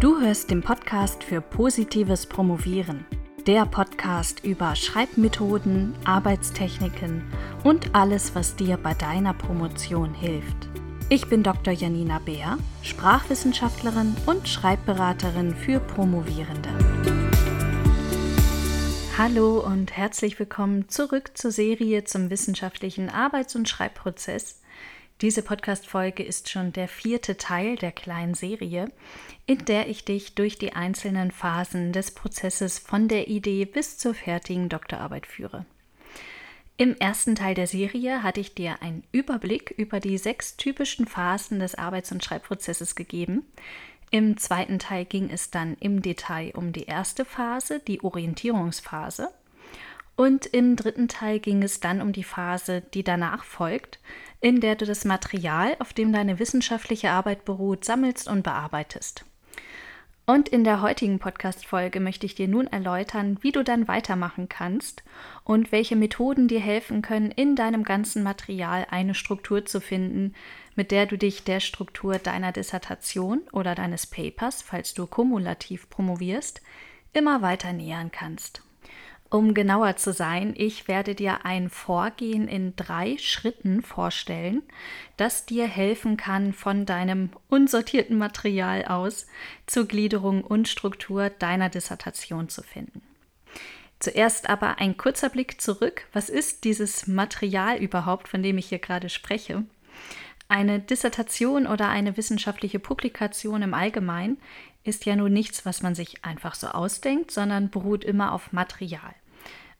Du hörst den Podcast für positives Promovieren. Der Podcast über Schreibmethoden, Arbeitstechniken und alles, was dir bei deiner Promotion hilft. Ich bin Dr. Janina Beer, Sprachwissenschaftlerin und Schreibberaterin für Promovierende. Hallo und herzlich willkommen zurück zur Serie zum wissenschaftlichen Arbeits- und Schreibprozess. Diese Podcast-Folge ist schon der vierte Teil der kleinen Serie, in der ich dich durch die einzelnen Phasen des Prozesses von der Idee bis zur fertigen Doktorarbeit führe. Im ersten Teil der Serie hatte ich dir einen Überblick über die sechs typischen Phasen des Arbeits- und Schreibprozesses gegeben. Im zweiten Teil ging es dann im Detail um die erste Phase, die Orientierungsphase. Und im dritten Teil ging es dann um die Phase, die danach folgt, in der du das Material, auf dem deine wissenschaftliche Arbeit beruht, sammelst und bearbeitest. Und in der heutigen Podcast-Folge möchte ich dir nun erläutern, wie du dann weitermachen kannst und welche Methoden dir helfen können, in deinem ganzen Material eine Struktur zu finden, mit der du dich der Struktur deiner Dissertation oder deines Papers, falls du kumulativ promovierst, immer weiter nähern kannst. Um genauer zu sein, ich werde dir ein Vorgehen in drei Schritten vorstellen, das dir helfen kann, von deinem unsortierten Material aus zur Gliederung und Struktur deiner Dissertation zu finden. Zuerst aber ein kurzer Blick zurück. Was ist dieses Material überhaupt, von dem ich hier gerade spreche? Eine Dissertation oder eine wissenschaftliche Publikation im Allgemeinen ist ja nun nichts, was man sich einfach so ausdenkt, sondern beruht immer auf Material.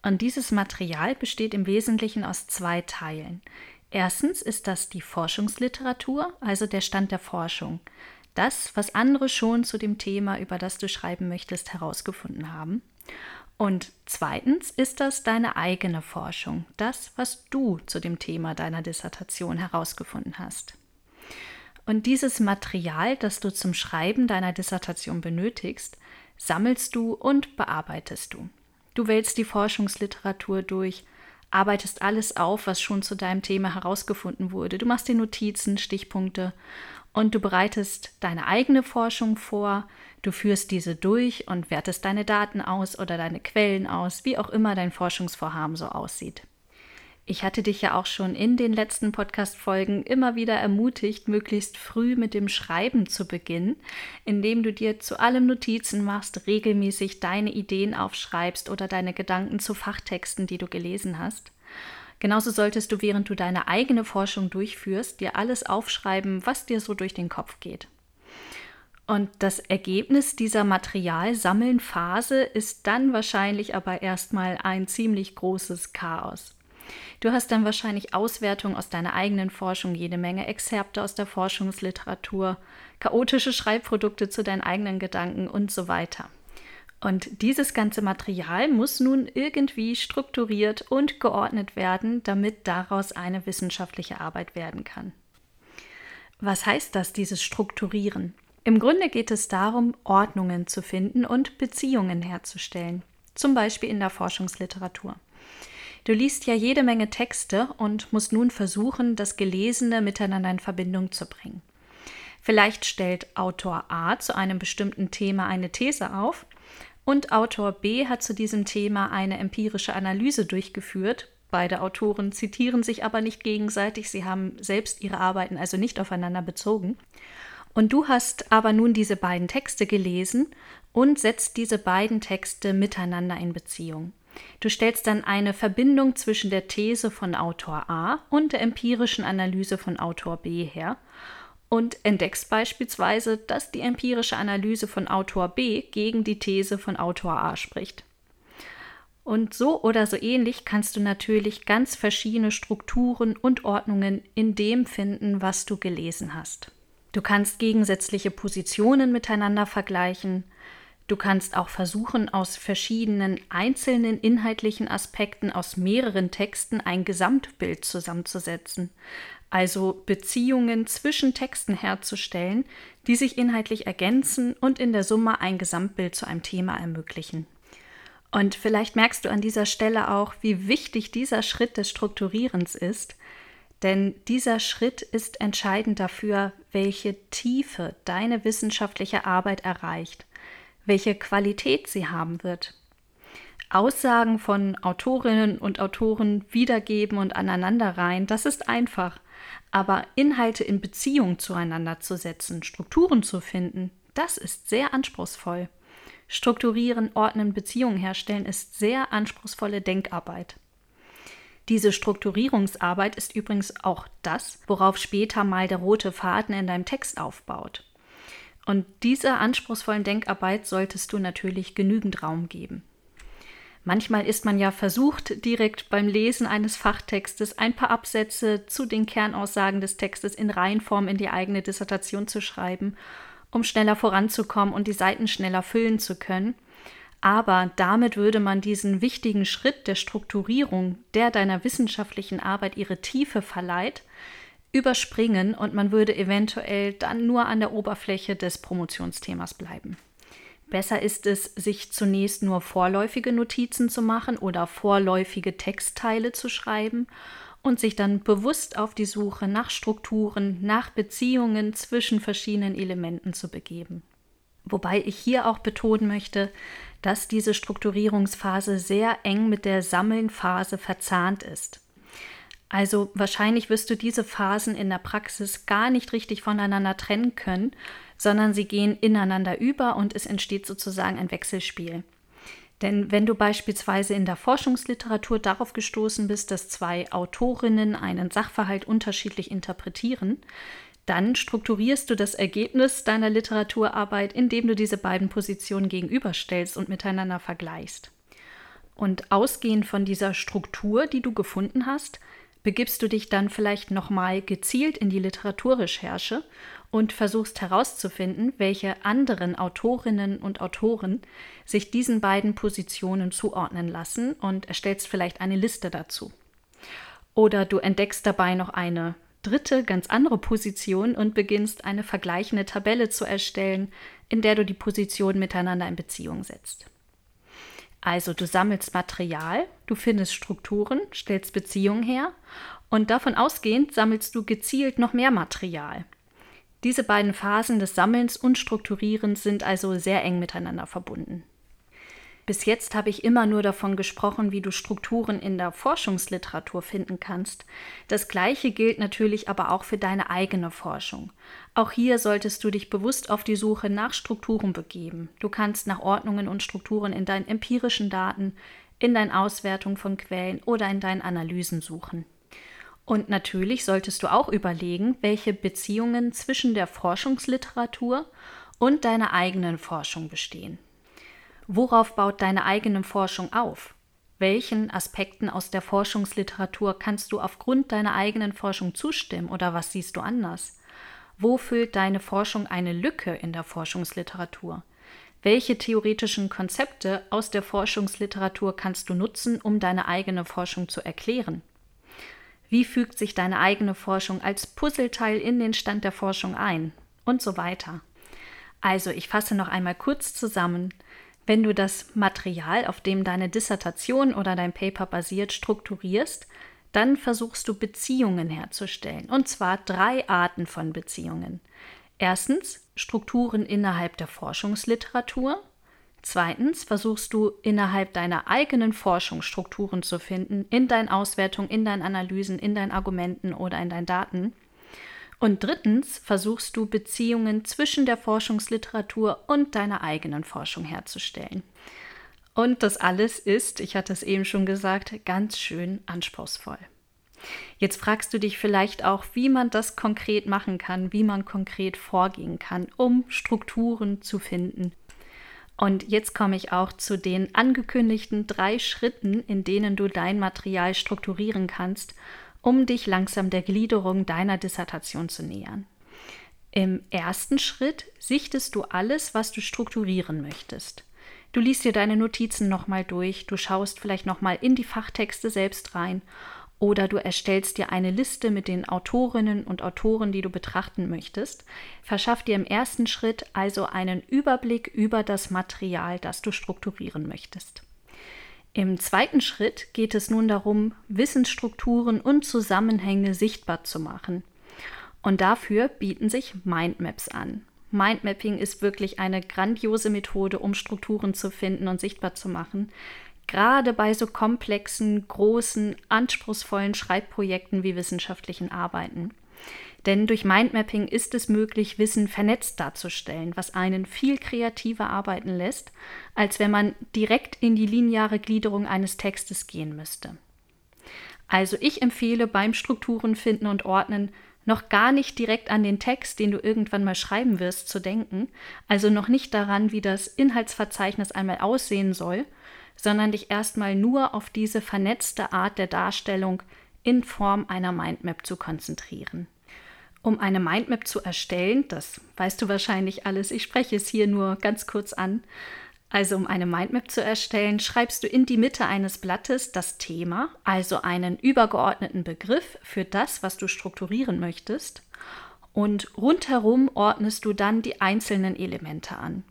Und dieses Material besteht im Wesentlichen aus zwei Teilen. Erstens ist das die Forschungsliteratur, also der Stand der Forschung. Das, was andere schon zu dem Thema, über das du schreiben möchtest, herausgefunden haben. Und zweitens ist das deine eigene Forschung, das, was du zu dem Thema deiner Dissertation herausgefunden hast. Und dieses Material, das du zum Schreiben deiner Dissertation benötigst, sammelst du und bearbeitest du. Du wählst die Forschungsliteratur durch, arbeitest alles auf, was schon zu deinem Thema herausgefunden wurde. Du machst dir Notizen, Stichpunkte und du bereitest deine eigene Forschung vor, du führst diese durch und wertest deine Daten aus oder deine Quellen aus, wie auch immer dein Forschungsvorhaben so aussieht. Ich hatte dich ja auch schon in den letzten Podcast-Folgen immer wieder ermutigt, möglichst früh mit dem Schreiben zu beginnen, indem du dir zu allem Notizen machst, regelmäßig deine Ideen aufschreibst oder deine Gedanken zu Fachtexten, die du gelesen hast. Genauso solltest du, während du deine eigene Forschung durchführst, dir alles aufschreiben, was dir so durch den Kopf geht. Und das Ergebnis dieser Materialsammeln-Phase ist dann wahrscheinlich aber erstmal ein ziemlich großes Chaos. Du hast dann wahrscheinlich Auswertungen aus deiner eigenen Forschung, jede Menge Exzerpte aus der Forschungsliteratur, chaotische Schreibprodukte zu deinen eigenen Gedanken und so weiter. Und dieses ganze Material muss nun irgendwie strukturiert und geordnet werden, damit daraus eine wissenschaftliche Arbeit werden kann. Was heißt das, dieses Strukturieren? Im Grunde geht es darum, Ordnungen zu finden und Beziehungen herzustellen, zum Beispiel in der Forschungsliteratur. Du liest ja jede Menge Texte und musst nun versuchen, das Gelesene miteinander in Verbindung zu bringen. Vielleicht stellt Autor A zu einem bestimmten Thema eine These auf und Autor B hat zu diesem Thema eine empirische Analyse durchgeführt. Beide Autoren zitieren sich aber nicht gegenseitig, sie haben selbst ihre Arbeiten also nicht aufeinander bezogen. Und du hast aber nun diese beiden Texte gelesen und setzt diese beiden Texte miteinander in Beziehung. Du stellst dann eine Verbindung zwischen der These von Autor A und der empirischen Analyse von Autor B her und entdeckst beispielsweise, dass die empirische Analyse von Autor B gegen die These von Autor A spricht. Und so oder so ähnlich kannst du natürlich ganz verschiedene Strukturen und Ordnungen in dem finden, was du gelesen hast. Du kannst gegensätzliche Positionen miteinander vergleichen, Du kannst auch versuchen, aus verschiedenen einzelnen inhaltlichen Aspekten aus mehreren Texten ein Gesamtbild zusammenzusetzen, also Beziehungen zwischen Texten herzustellen, die sich inhaltlich ergänzen und in der Summe ein Gesamtbild zu einem Thema ermöglichen. Und vielleicht merkst du an dieser Stelle auch, wie wichtig dieser Schritt des Strukturierens ist, Denn dieser Schritt ist entscheidend dafür, welche Tiefe deine wissenschaftliche Arbeit erreicht, welche Qualität sie haben wird. Aussagen von Autorinnen und Autoren wiedergeben und aneinanderreihen, das ist einfach. Aber Inhalte in Beziehung zueinander zu setzen, Strukturen zu finden, das ist sehr anspruchsvoll. Strukturieren, ordnen, Beziehungen herstellen ist sehr anspruchsvolle Denkarbeit. Diese Strukturierungsarbeit ist übrigens auch das, worauf später mal der rote Faden in deinem Text aufbaut. Und dieser anspruchsvollen Denkarbeit solltest du natürlich genügend Raum geben. Manchmal ist man ja versucht, direkt beim Lesen eines Fachtextes ein paar Absätze zu den Kernaussagen des Textes in Reihenform in die eigene Dissertation zu schreiben, um schneller voranzukommen und die Seiten schneller füllen zu können. Aber damit würde man diesen wichtigen Schritt der Strukturierung, der deiner wissenschaftlichen Arbeit ihre Tiefe verleiht, überspringen und man würde eventuell dann nur an der Oberfläche des Promotionsthemas bleiben. Besser ist es, sich zunächst nur vorläufige Notizen zu machen oder vorläufige Textteile zu schreiben und sich dann bewusst auf die Suche nach Strukturen, nach Beziehungen zwischen verschiedenen Elementen zu begeben. Wobei ich hier auch betonen möchte, dass diese Strukturierungsphase sehr eng mit der Sammelnphase verzahnt ist. Also wahrscheinlich wirst du diese Phasen in der Praxis gar nicht richtig voneinander trennen können, sondern sie gehen ineinander über und es entsteht sozusagen ein Wechselspiel. Denn wenn du beispielsweise in der Forschungsliteratur darauf gestoßen bist, dass zwei Autorinnen einen Sachverhalt unterschiedlich interpretieren, dann strukturierst du das Ergebnis deiner Literaturarbeit, indem du diese beiden Positionen gegenüberstellst und miteinander vergleichst. Und ausgehend von dieser Struktur, die du gefunden hast, begibst du dich dann vielleicht nochmal gezielt in die Literaturrecherche und versuchst herauszufinden, welche anderen Autorinnen und Autoren sich diesen beiden Positionen zuordnen lassen und erstellst vielleicht eine Liste dazu. Oder du entdeckst dabei noch eine dritte, ganz andere Position und beginnst eine vergleichende Tabelle zu erstellen, in der du die Positionen miteinander in Beziehung setzt. Also du sammelst Material, du findest Strukturen, stellst Beziehungen her und davon ausgehend sammelst du gezielt noch mehr Material. Diese beiden Phasen des Sammelns und Strukturierens sind also sehr eng miteinander verbunden. Bis jetzt habe ich immer nur davon gesprochen, wie du Strukturen in der Forschungsliteratur finden kannst. Das gleiche gilt natürlich aber auch für deine eigene Forschung. Auch hier solltest du dich bewusst auf die Suche nach Strukturen begeben. Du kannst nach Ordnungen und Strukturen in deinen empirischen Daten, in deinen Auswertungen von Quellen oder in deinen Analysen suchen. Und natürlich solltest du auch überlegen, welche Beziehungen zwischen der Forschungsliteratur und deiner eigenen Forschung bestehen. Worauf baut deine eigene Forschung auf? Welchen Aspekten aus der Forschungsliteratur kannst du aufgrund deiner eigenen Forschung zustimmen oder was siehst du anders? Wo füllt deine Forschung eine Lücke in der Forschungsliteratur? Welche theoretischen Konzepte aus der Forschungsliteratur kannst du nutzen, um deine eigene Forschung zu erklären? Wie fügt sich deine eigene Forschung als Puzzleteil in den Stand der Forschung ein? Und so weiter. Also, ich fasse noch einmal kurz zusammen. Wenn du das Material, auf dem deine Dissertation oder dein Paper basiert, strukturierst, dann versuchst du Beziehungen herzustellen. Und zwar drei Arten von Beziehungen. Erstens Strukturen innerhalb der Forschungsliteratur. Zweitens versuchst du innerhalb deiner eigenen Forschung Strukturen zu finden, in deinen Auswertungen, in deinen Analysen, in deinen Argumenten oder in deinen Daten. Und drittens versuchst du Beziehungen zwischen der Forschungsliteratur und deiner eigenen Forschung herzustellen. Und das alles ist, ich hatte es eben schon gesagt, ganz schön anspruchsvoll. Jetzt fragst du dich vielleicht auch, wie man das konkret machen kann, wie man konkret vorgehen kann, um Strukturen zu finden. Und jetzt komme ich auch zu den angekündigten drei Schritten, in denen du dein Material strukturieren kannst um dich langsam der Gliederung deiner Dissertation zu nähern. Im ersten Schritt sichtest du alles, was du strukturieren möchtest. Du liest dir deine Notizen nochmal durch, du schaust vielleicht nochmal in die Fachtexte selbst rein oder du erstellst dir eine Liste mit den Autorinnen und Autoren, die du betrachten möchtest. Verschaff dir im ersten Schritt also einen Überblick über das Material, das du strukturieren möchtest. Im zweiten Schritt geht es nun darum, Wissensstrukturen und Zusammenhänge sichtbar zu machen. Und dafür bieten sich Mindmaps an. Mindmapping ist wirklich eine grandiose Methode, um Strukturen zu finden und sichtbar zu machen. Gerade bei so komplexen, großen, anspruchsvollen Schreibprojekten wie wissenschaftlichen Arbeiten. Denn durch Mindmapping ist es möglich, Wissen vernetzt darzustellen, was einen viel kreativer arbeiten lässt, als wenn man direkt in die lineare Gliederung eines Textes gehen müsste. Also ich empfehle beim Strukturen finden und ordnen noch gar nicht direkt an den Text, den du irgendwann mal schreiben wirst, zu denken, also noch nicht daran, wie das Inhaltsverzeichnis einmal aussehen soll, sondern dich erstmal nur auf diese vernetzte Art der Darstellung in Form einer Mindmap zu konzentrieren. Um eine Mindmap zu erstellen, das weißt du wahrscheinlich alles, ich spreche es hier nur ganz kurz an. Also um eine Mindmap zu erstellen, schreibst du in die Mitte eines Blattes das Thema, also einen übergeordneten Begriff für das, was du strukturieren möchtest. Und rundherum ordnest du dann die einzelnen Elemente an.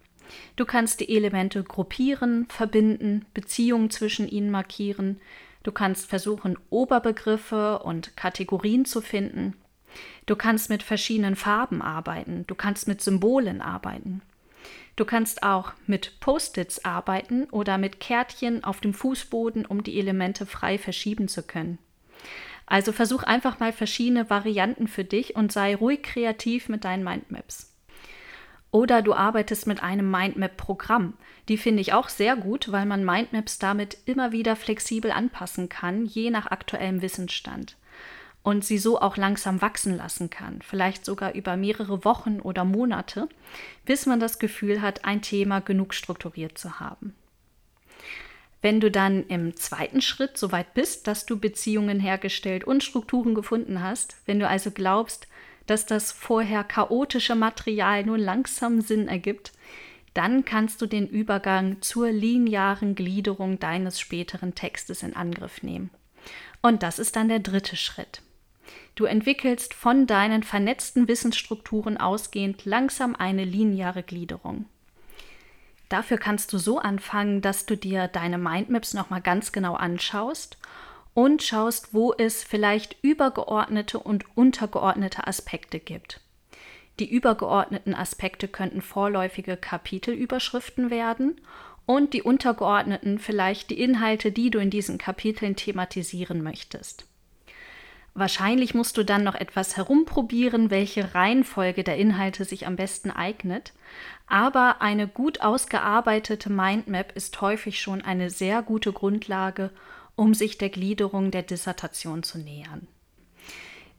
Du kannst die Elemente gruppieren, verbinden, Beziehungen zwischen ihnen markieren. Du kannst versuchen, Oberbegriffe und Kategorien zu finden. Du kannst mit verschiedenen Farben arbeiten, du kannst mit Symbolen arbeiten. Du kannst auch mit Post-its arbeiten oder mit Kärtchen auf dem Fußboden, um die Elemente frei verschieben zu können. Also versuch einfach mal verschiedene Varianten für dich und sei ruhig kreativ mit deinen Mindmaps. Oder du arbeitest mit einem Mindmap-Programm. Die finde ich auch sehr gut, weil man Mindmaps damit immer wieder flexibel anpassen kann, je nach aktuellem Wissensstand und sie so auch langsam wachsen lassen kann, vielleicht sogar über mehrere Wochen oder Monate, bis man das Gefühl hat, ein Thema genug strukturiert zu haben. Wenn du dann im zweiten Schritt so weit bist, dass du Beziehungen hergestellt und Strukturen gefunden hast, wenn du also glaubst, dass das vorher chaotische Material nur langsam Sinn ergibt, dann kannst du den Übergang zur linearen Gliederung deines späteren Textes in Angriff nehmen. Und das ist dann der dritte Schritt. Du entwickelst von deinen vernetzten Wissensstrukturen ausgehend langsam eine lineare Gliederung. Dafür kannst du so anfangen, dass du dir deine Mindmaps nochmal ganz genau anschaust und schaust, wo es vielleicht übergeordnete und untergeordnete Aspekte gibt. Die übergeordneten Aspekte könnten vorläufige Kapitelüberschriften werden und die untergeordneten vielleicht die Inhalte, die du in diesen Kapiteln thematisieren möchtest. Wahrscheinlich musst du dann noch etwas herumprobieren, welche Reihenfolge der Inhalte sich am besten eignet. Aber eine gut ausgearbeitete Mindmap ist häufig schon eine sehr gute Grundlage, um sich der Gliederung der Dissertation zu nähern.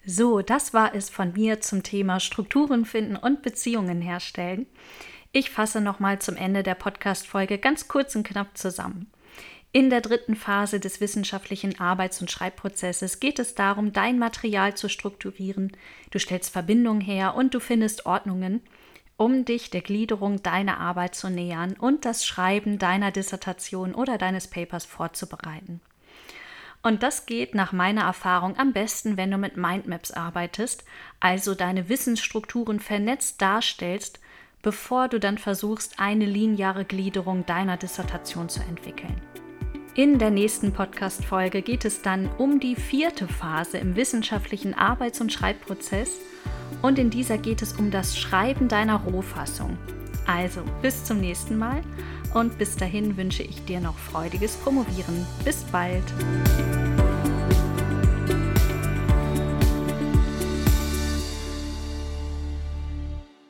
So, das war es von mir zum Thema Strukturen finden und Beziehungen herstellen. Ich fasse nochmal zum Ende der Podcast-Folge ganz kurz und knapp zusammen. In der dritten Phase des wissenschaftlichen Arbeits- und Schreibprozesses geht es darum, dein Material zu strukturieren. Du stellst Verbindungen her und du findest Ordnungen, um dich der Gliederung deiner Arbeit zu nähern und das Schreiben deiner Dissertation oder deines Papers vorzubereiten. Und das geht nach meiner Erfahrung am besten, wenn du mit Mindmaps arbeitest, also deine Wissensstrukturen vernetzt darstellst, bevor du dann versuchst, eine lineare Gliederung deiner Dissertation zu entwickeln. In der nächsten Podcast-Folge geht es dann um die vierte Phase im wissenschaftlichen Arbeits- und Schreibprozess und in dieser geht es um das Schreiben deiner Rohfassung. Also bis zum nächsten Mal und bis dahin wünsche ich dir noch freudiges Promovieren. Bis bald!